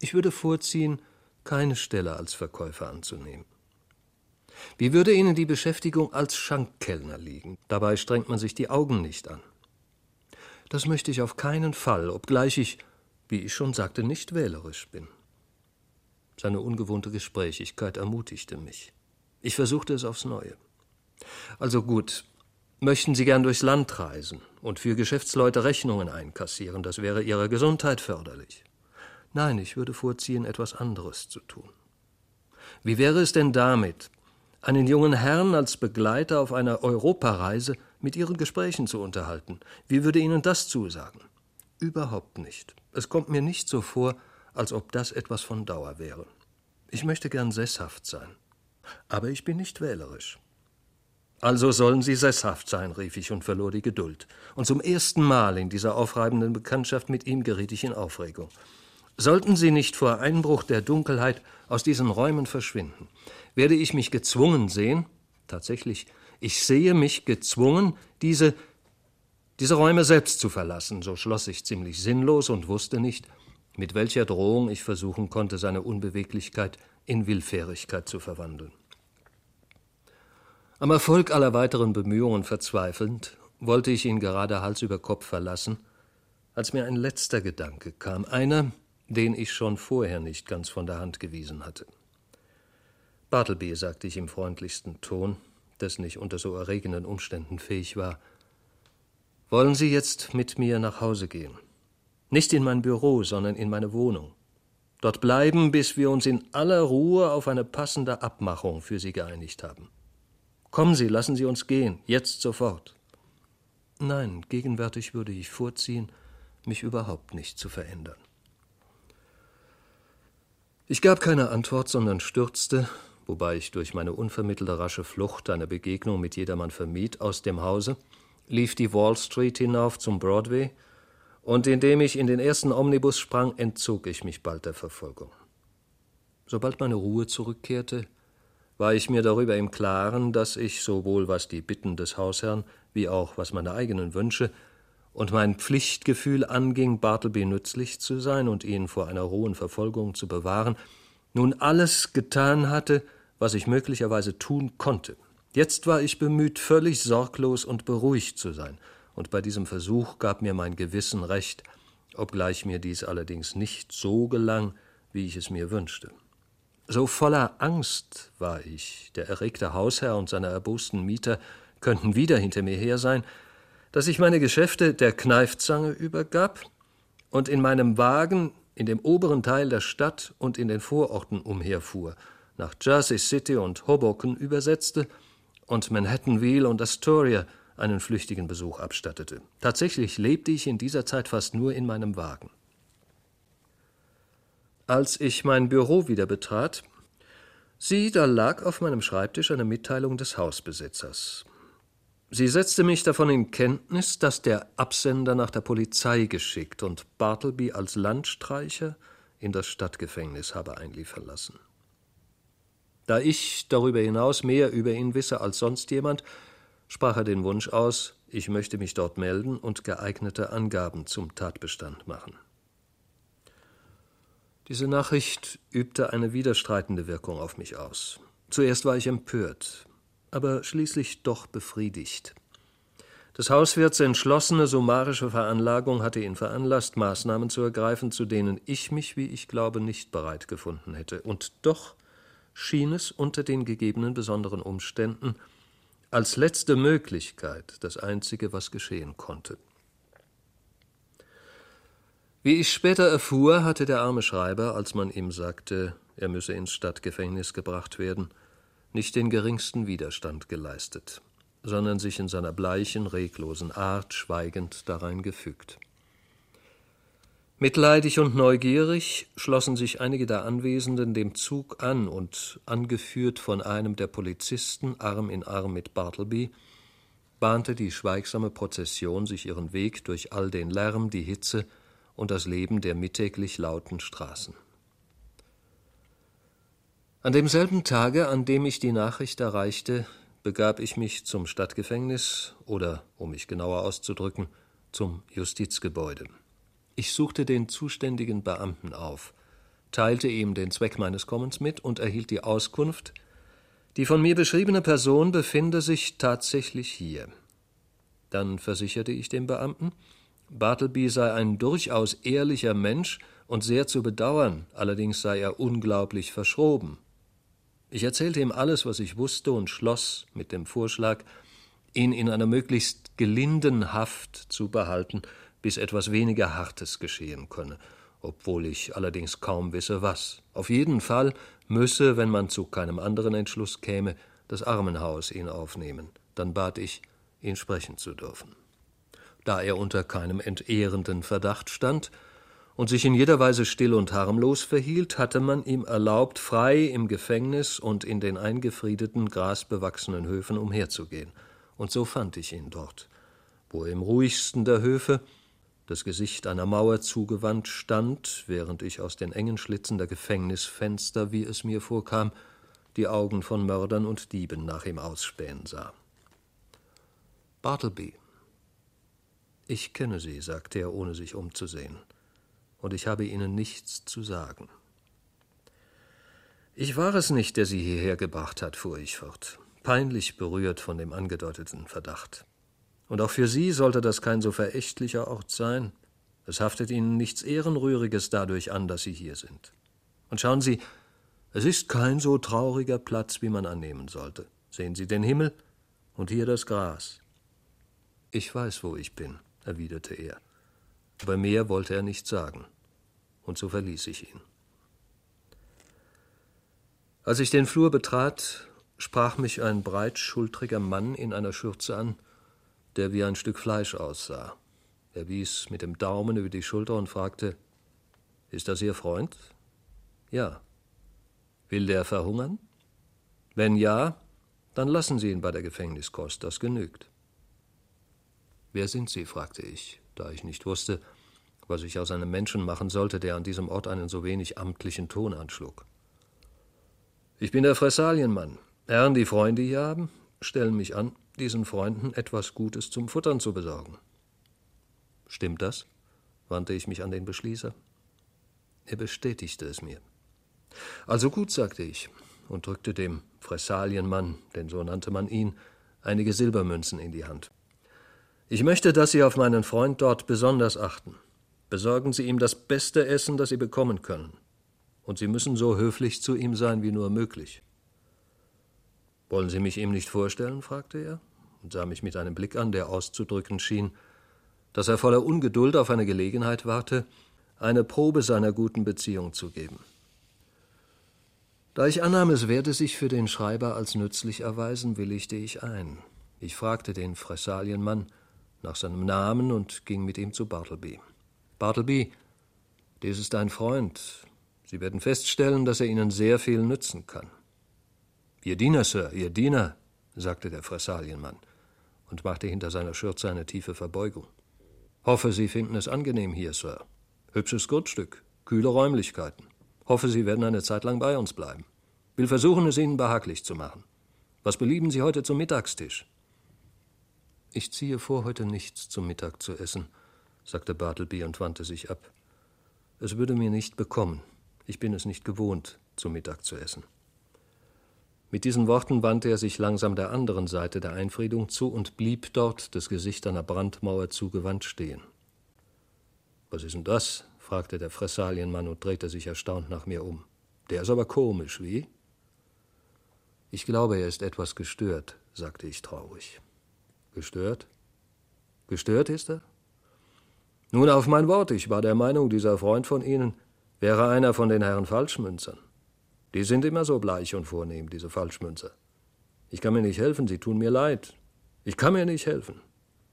Ich würde vorziehen, keine Stelle als Verkäufer anzunehmen. Wie würde Ihnen die Beschäftigung als Schankkellner liegen? Dabei strengt man sich die Augen nicht an. Das möchte ich auf keinen Fall, obgleich ich, wie ich schon sagte, nicht wählerisch bin. Seine ungewohnte Gesprächigkeit ermutigte mich. Ich versuchte es aufs Neue. Also gut, möchten Sie gern durchs Land reisen und für Geschäftsleute Rechnungen einkassieren, das wäre Ihrer Gesundheit förderlich. Nein, ich würde vorziehen, etwas anderes zu tun. Wie wäre es denn damit, einen jungen Herrn als Begleiter auf einer Europareise mit Ihren Gesprächen zu unterhalten? Wie würde Ihnen das zusagen? Überhaupt nicht. Es kommt mir nicht so vor, als ob das etwas von Dauer wäre. Ich möchte gern sesshaft sein. Aber ich bin nicht wählerisch. Also sollen Sie sesshaft sein, rief ich und verlor die Geduld. Und zum ersten Mal in dieser aufreibenden Bekanntschaft mit ihm geriet ich in Aufregung. Sollten Sie nicht vor Einbruch der Dunkelheit aus diesen Räumen verschwinden, werde ich mich gezwungen sehen, tatsächlich, ich sehe mich gezwungen, diese, diese Räume selbst zu verlassen, so schloss ich ziemlich sinnlos und wusste nicht, mit welcher Drohung ich versuchen konnte, seine Unbeweglichkeit in Willfährigkeit zu verwandeln. Am Erfolg aller weiteren Bemühungen verzweifelnd, wollte ich ihn gerade Hals über Kopf verlassen, als mir ein letzter Gedanke kam, einer, den ich schon vorher nicht ganz von der Hand gewiesen hatte. Bartleby, sagte ich im freundlichsten Ton, dessen ich unter so erregenden Umständen fähig war, wollen Sie jetzt mit mir nach Hause gehen? Nicht in mein Büro, sondern in meine Wohnung. Dort bleiben, bis wir uns in aller Ruhe auf eine passende Abmachung für Sie geeinigt haben. Kommen Sie, lassen Sie uns gehen, jetzt sofort. Nein, gegenwärtig würde ich vorziehen, mich überhaupt nicht zu verändern. Ich gab keine Antwort, sondern stürzte, wobei ich durch meine unvermittelte rasche Flucht eine Begegnung mit jedermann vermied, aus dem Hause, lief die Wall Street hinauf zum Broadway, und indem ich in den ersten Omnibus sprang, entzog ich mich bald der Verfolgung. Sobald meine Ruhe zurückkehrte, war ich mir darüber im Klaren, dass ich sowohl was die Bitten des Hausherrn wie auch was meine eigenen Wünsche und mein Pflichtgefühl anging, Bartleby nützlich zu sein und ihn vor einer rohen Verfolgung zu bewahren, nun alles getan hatte, was ich möglicherweise tun konnte. Jetzt war ich bemüht, völlig sorglos und beruhigt zu sein, und bei diesem Versuch gab mir mein Gewissen recht, obgleich mir dies allerdings nicht so gelang, wie ich es mir wünschte. So voller Angst war ich, der erregte Hausherr und seine erbosten Mieter könnten wieder hinter mir her sein, dass ich meine Geschäfte der Kneifzange übergab und in meinem Wagen in dem oberen Teil der Stadt und in den Vororten umherfuhr, nach Jersey City und Hoboken übersetzte und Manhattanville und Astoria einen flüchtigen Besuch abstattete. Tatsächlich lebte ich in dieser Zeit fast nur in meinem Wagen. Als ich mein Büro wieder betrat, sieh, da lag auf meinem Schreibtisch eine Mitteilung des Hausbesitzers. Sie setzte mich davon in Kenntnis, dass der Absender nach der Polizei geschickt und Bartleby als Landstreicher in das Stadtgefängnis habe einliefern lassen. Da ich darüber hinaus mehr über ihn wisse als sonst jemand, sprach er den Wunsch aus, ich möchte mich dort melden und geeignete Angaben zum Tatbestand machen. Diese Nachricht übte eine widerstreitende Wirkung auf mich aus. Zuerst war ich empört, aber schließlich doch befriedigt. Des Hauswirts entschlossene summarische Veranlagung hatte ihn veranlasst, Maßnahmen zu ergreifen, zu denen ich mich, wie ich glaube, nicht bereit gefunden hätte. Und doch schien es unter den gegebenen besonderen Umständen als letzte Möglichkeit das Einzige, was geschehen konnte. Wie ich später erfuhr, hatte der arme Schreiber, als man ihm sagte, er müsse ins Stadtgefängnis gebracht werden, nicht den geringsten Widerstand geleistet, sondern sich in seiner bleichen, reglosen Art schweigend darein gefügt. Mitleidig und neugierig schlossen sich einige der Anwesenden dem Zug an und, angeführt von einem der Polizisten Arm in Arm mit Bartleby, bahnte die schweigsame Prozession sich ihren Weg durch all den Lärm, die Hitze und das Leben der mittäglich lauten Straßen. An demselben Tage, an dem ich die Nachricht erreichte, begab ich mich zum Stadtgefängnis oder, um mich genauer auszudrücken, zum Justizgebäude. Ich suchte den zuständigen Beamten auf, teilte ihm den Zweck meines Kommens mit und erhielt die Auskunft, die von mir beschriebene Person befinde sich tatsächlich hier. Dann versicherte ich dem Beamten, Bartleby sei ein durchaus ehrlicher Mensch und sehr zu bedauern, allerdings sei er unglaublich verschroben. Ich erzählte ihm alles, was ich wusste, und schloss mit dem Vorschlag, ihn in einer möglichst gelinden Haft zu behalten bis etwas weniger Hartes geschehen könne, obwohl ich allerdings kaum wisse, was. Auf jeden Fall müsse, wenn man zu keinem anderen Entschluss käme, das Armenhaus ihn aufnehmen. Dann bat ich, ihn sprechen zu dürfen. Da er unter keinem entehrenden Verdacht stand und sich in jeder Weise still und harmlos verhielt, hatte man ihm erlaubt, frei im Gefängnis und in den eingefriedeten, grasbewachsenen Höfen umherzugehen. Und so fand ich ihn dort, wo er im ruhigsten der Höfe das Gesicht einer Mauer zugewandt stand, während ich aus den engen Schlitzen der Gefängnisfenster, wie es mir vorkam, die Augen von Mördern und Dieben nach ihm ausspähen sah. Bartleby. Ich kenne Sie, sagte er, ohne sich umzusehen, und ich habe Ihnen nichts zu sagen. Ich war es nicht, der Sie hierher gebracht hat, fuhr ich fort, peinlich berührt von dem angedeuteten Verdacht. Und auch für Sie sollte das kein so verächtlicher Ort sein. Es haftet Ihnen nichts Ehrenrühriges dadurch an, dass Sie hier sind. Und schauen Sie, es ist kein so trauriger Platz, wie man annehmen sollte. Sehen Sie den Himmel und hier das Gras. Ich weiß, wo ich bin, erwiderte er. Aber mehr wollte er nicht sagen. Und so verließ ich ihn. Als ich den Flur betrat, sprach mich ein breitschultriger Mann in einer Schürze an, der wie ein Stück Fleisch aussah. Er wies mit dem Daumen über die Schulter und fragte Ist das Ihr Freund? Ja. Will der verhungern? Wenn ja, dann lassen Sie ihn bei der Gefängniskost, das genügt. Wer sind Sie? fragte ich, da ich nicht wusste, was ich aus einem Menschen machen sollte, der an diesem Ort einen so wenig amtlichen Ton anschlug. Ich bin der Fressalienmann. Herren, die Freunde hier haben, stellen mich an, diesen Freunden etwas Gutes zum Futtern zu besorgen. Stimmt das? wandte ich mich an den Beschließer. Er bestätigte es mir. Also gut, sagte ich und drückte dem Fressalienmann, denn so nannte man ihn, einige Silbermünzen in die Hand. Ich möchte, dass Sie auf meinen Freund dort besonders achten. Besorgen Sie ihm das beste Essen, das Sie bekommen können. Und Sie müssen so höflich zu ihm sein wie nur möglich. Wollen Sie mich ihm nicht vorstellen? fragte er und sah mich mit einem Blick an, der auszudrücken schien, dass er voller Ungeduld auf eine Gelegenheit warte, eine Probe seiner guten Beziehung zu geben. Da ich annahm, es werde sich für den Schreiber als nützlich erweisen, willigte ich ein. Ich fragte den Fressalienmann nach seinem Namen und ging mit ihm zu Bartleby. Bartleby, dies ist ein Freund. Sie werden feststellen, dass er Ihnen sehr viel nützen kann. Ihr Diener, Sir, Ihr Diener, sagte der Fressalienmann und machte hinter seiner Schürze eine tiefe Verbeugung. Hoffe, Sie finden es angenehm hier, Sir. Hübsches Grundstück, kühle Räumlichkeiten. Hoffe, Sie werden eine Zeit lang bei uns bleiben. Will versuchen, es Ihnen behaglich zu machen. Was belieben Sie heute zum Mittagstisch? Ich ziehe vor, heute nichts zum Mittag zu essen, sagte Bartleby und wandte sich ab. Es würde mir nicht bekommen. Ich bin es nicht gewohnt, zu Mittag zu essen. Mit diesen Worten wandte er sich langsam der anderen Seite der Einfriedung zu und blieb dort, das Gesicht einer Brandmauer zugewandt, stehen. Was ist denn das? fragte der Fressalienmann und drehte sich erstaunt nach mir um. Der ist aber komisch, wie? Ich glaube, er ist etwas gestört, sagte ich traurig. Gestört? Gestört ist er? Nun, auf mein Wort, ich war der Meinung, dieser Freund von Ihnen wäre einer von den Herren Falschmünzern. Die sind immer so bleich und vornehm, diese Falschmünzer. Ich kann mir nicht helfen, sie tun mir leid. Ich kann mir nicht helfen.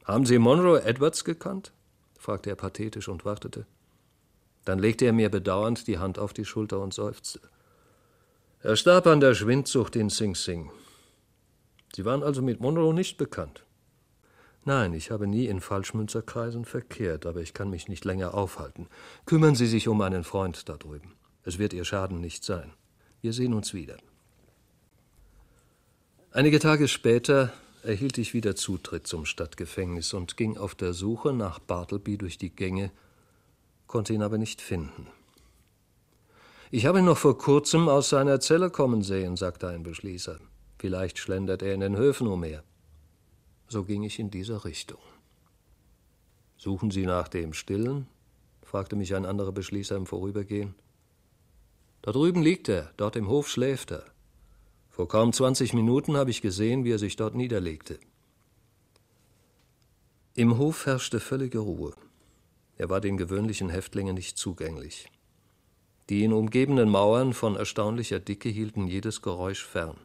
Haben Sie Monroe Edwards gekannt? fragte er pathetisch und wartete. Dann legte er mir bedauernd die Hand auf die Schulter und seufzte. Er starb an der Schwindsucht in Sing Sing. Sie waren also mit Monroe nicht bekannt? Nein, ich habe nie in Falschmünzerkreisen verkehrt, aber ich kann mich nicht länger aufhalten. Kümmern Sie sich um meinen Freund da drüben. Es wird Ihr Schaden nicht sein. Wir sehen uns wieder. Einige Tage später erhielt ich wieder Zutritt zum Stadtgefängnis und ging auf der Suche nach Bartleby durch die Gänge, konnte ihn aber nicht finden. Ich habe ihn noch vor kurzem aus seiner Zelle kommen sehen, sagte ein Beschließer. Vielleicht schlendert er in den Höfen umher. So ging ich in dieser Richtung. Suchen Sie nach dem Stillen? fragte mich ein anderer Beschließer im Vorübergehen. Da drüben liegt er, dort im Hof schläft er. Vor kaum zwanzig Minuten habe ich gesehen, wie er sich dort niederlegte. Im Hof herrschte völlige Ruhe. Er war den gewöhnlichen Häftlingen nicht zugänglich. Die ihn umgebenden Mauern von erstaunlicher Dicke hielten jedes Geräusch fern.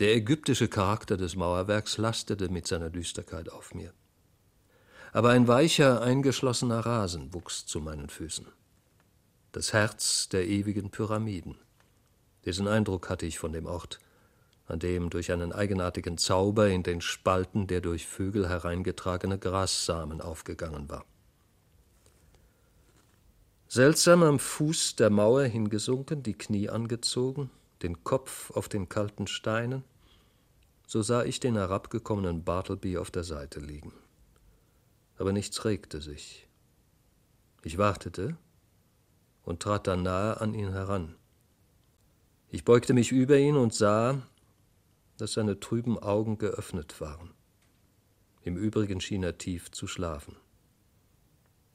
Der ägyptische Charakter des Mauerwerks lastete mit seiner Düsterkeit auf mir. Aber ein weicher, eingeschlossener Rasen wuchs zu meinen Füßen das Herz der ewigen Pyramiden. Diesen Eindruck hatte ich von dem Ort, an dem durch einen eigenartigen Zauber in den Spalten der durch Vögel hereingetragene Grassamen aufgegangen war. Seltsam am Fuß der Mauer hingesunken, die Knie angezogen, den Kopf auf den kalten Steinen, so sah ich den herabgekommenen Bartleby auf der Seite liegen. Aber nichts regte sich. Ich wartete, und trat dann nahe an ihn heran. Ich beugte mich über ihn und sah, dass seine trüben Augen geöffnet waren. Im Übrigen schien er tief zu schlafen.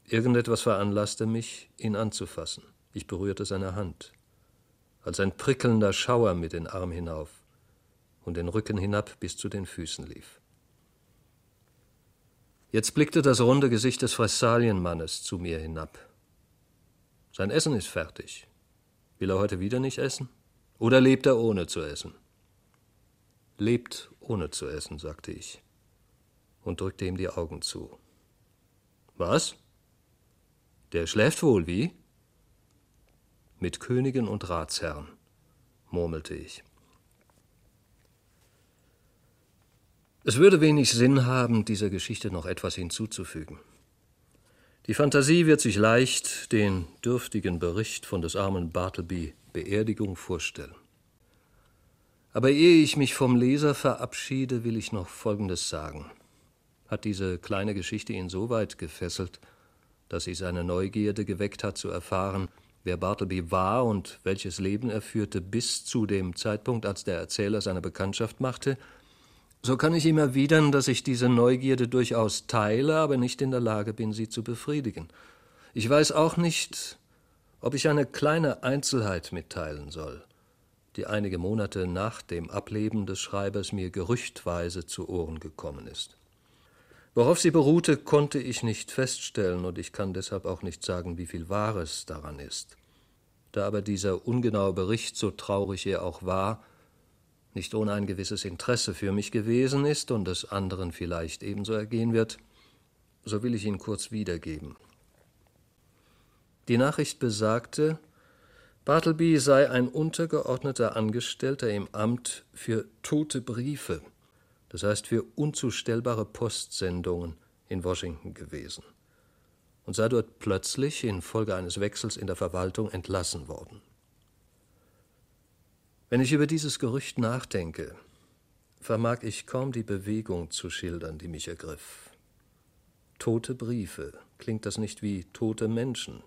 Irgendetwas veranlasste mich, ihn anzufassen. Ich berührte seine Hand, als ein prickelnder Schauer mir den Arm hinauf und den Rücken hinab bis zu den Füßen lief. Jetzt blickte das runde Gesicht des Fressalienmannes zu mir hinab. Sein Essen ist fertig. Will er heute wieder nicht essen? Oder lebt er ohne zu essen? Lebt ohne zu essen, sagte ich und drückte ihm die Augen zu. Was? Der schläft wohl, wie? Mit Königen und Ratsherren, murmelte ich. Es würde wenig Sinn haben, dieser Geschichte noch etwas hinzuzufügen. Die Fantasie wird sich leicht den dürftigen Bericht von des armen Bartleby Beerdigung vorstellen. Aber ehe ich mich vom Leser verabschiede, will ich noch Folgendes sagen. Hat diese kleine Geschichte ihn so weit gefesselt, dass sie seine Neugierde geweckt hat, zu erfahren, wer Bartleby war und welches Leben er führte bis zu dem Zeitpunkt, als der Erzähler seine Bekanntschaft machte, so kann ich ihm erwidern, dass ich diese Neugierde durchaus teile, aber nicht in der Lage bin, sie zu befriedigen. Ich weiß auch nicht, ob ich eine kleine Einzelheit mitteilen soll, die einige Monate nach dem Ableben des Schreibers mir gerüchtweise zu Ohren gekommen ist. Worauf sie beruhte, konnte ich nicht feststellen, und ich kann deshalb auch nicht sagen, wie viel Wahres daran ist. Da aber dieser ungenaue Bericht, so traurig er auch war, nicht ohne ein gewisses Interesse für mich gewesen ist und es anderen vielleicht ebenso ergehen wird, so will ich ihn kurz wiedergeben. Die Nachricht besagte, Bartleby sei ein untergeordneter Angestellter im Amt für tote Briefe das heißt für unzustellbare Postsendungen in Washington gewesen und sei dort plötzlich infolge eines Wechsels in der Verwaltung entlassen worden. Wenn ich über dieses Gerücht nachdenke, vermag ich kaum die Bewegung zu schildern, die mich ergriff. Tote Briefe, klingt das nicht wie tote Menschen?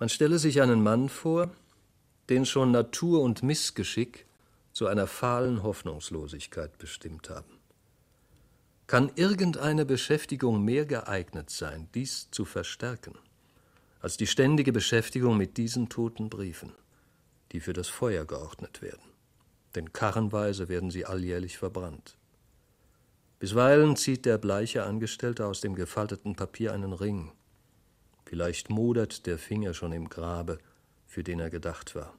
Man stelle sich einen Mann vor, den schon Natur und Missgeschick zu einer fahlen Hoffnungslosigkeit bestimmt haben. Kann irgendeine Beschäftigung mehr geeignet sein, dies zu verstärken, als die ständige Beschäftigung mit diesen toten Briefen, die für das Feuer geordnet werden? Denn karrenweise werden sie alljährlich verbrannt. Bisweilen zieht der bleiche Angestellte aus dem gefalteten Papier einen Ring. Vielleicht modert der Finger schon im Grabe, für den er gedacht war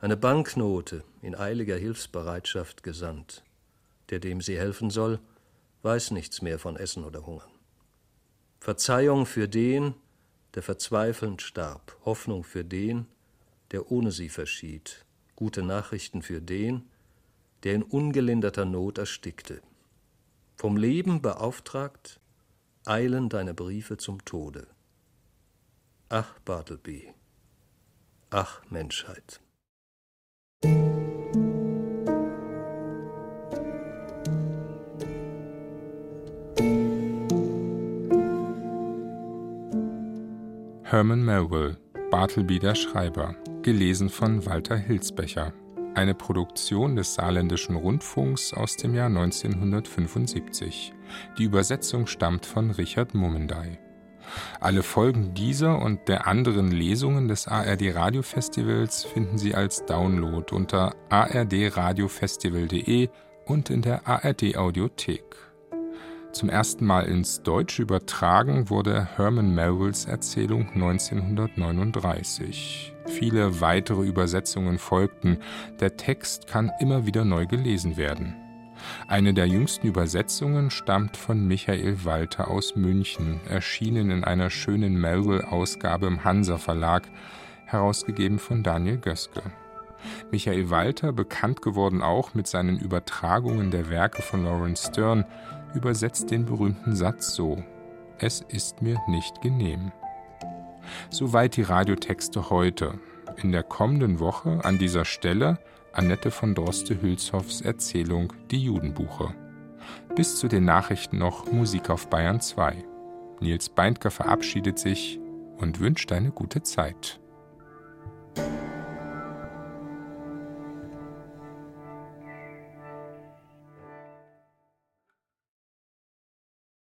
eine Banknote in eiliger Hilfsbereitschaft gesandt. Der, dem sie helfen soll, weiß nichts mehr von Essen oder Hungern. Verzeihung für den, der verzweifelnd starb, Hoffnung für den, der ohne sie verschied, gute Nachrichten für den, der in ungelinderter Not erstickte. Vom Leben beauftragt, eilen deine Briefe zum Tode. Ach, Bartleby, ach, Menschheit. Herman Melville, Bartleby der Schreiber, gelesen von Walter Hilsbecher. Eine Produktion des Saarländischen Rundfunks aus dem Jahr 1975. Die Übersetzung stammt von Richard Mummendey. Alle Folgen dieser und der anderen Lesungen des ARD Radiofestivals finden Sie als Download unter ardradiofestival.de und in der ARD Audiothek. Zum ersten Mal ins Deutsche übertragen wurde Herman Melvilles Erzählung 1939. Viele weitere Übersetzungen folgten. Der Text kann immer wieder neu gelesen werden. Eine der jüngsten Übersetzungen stammt von Michael Walter aus München, erschienen in einer schönen Melville-Ausgabe im Hansa Verlag, herausgegeben von Daniel Göske. Michael Walter, bekannt geworden auch mit seinen Übertragungen der Werke von Lawrence Stern, übersetzt den berühmten Satz so: Es ist mir nicht genehm. Soweit die Radiotexte heute. In der kommenden Woche an dieser Stelle Annette von Droste-Hülshoffs Erzählung Die Judenbuche. Bis zu den Nachrichten noch Musik auf Bayern 2. Nils Beindker verabschiedet sich und wünscht eine gute Zeit.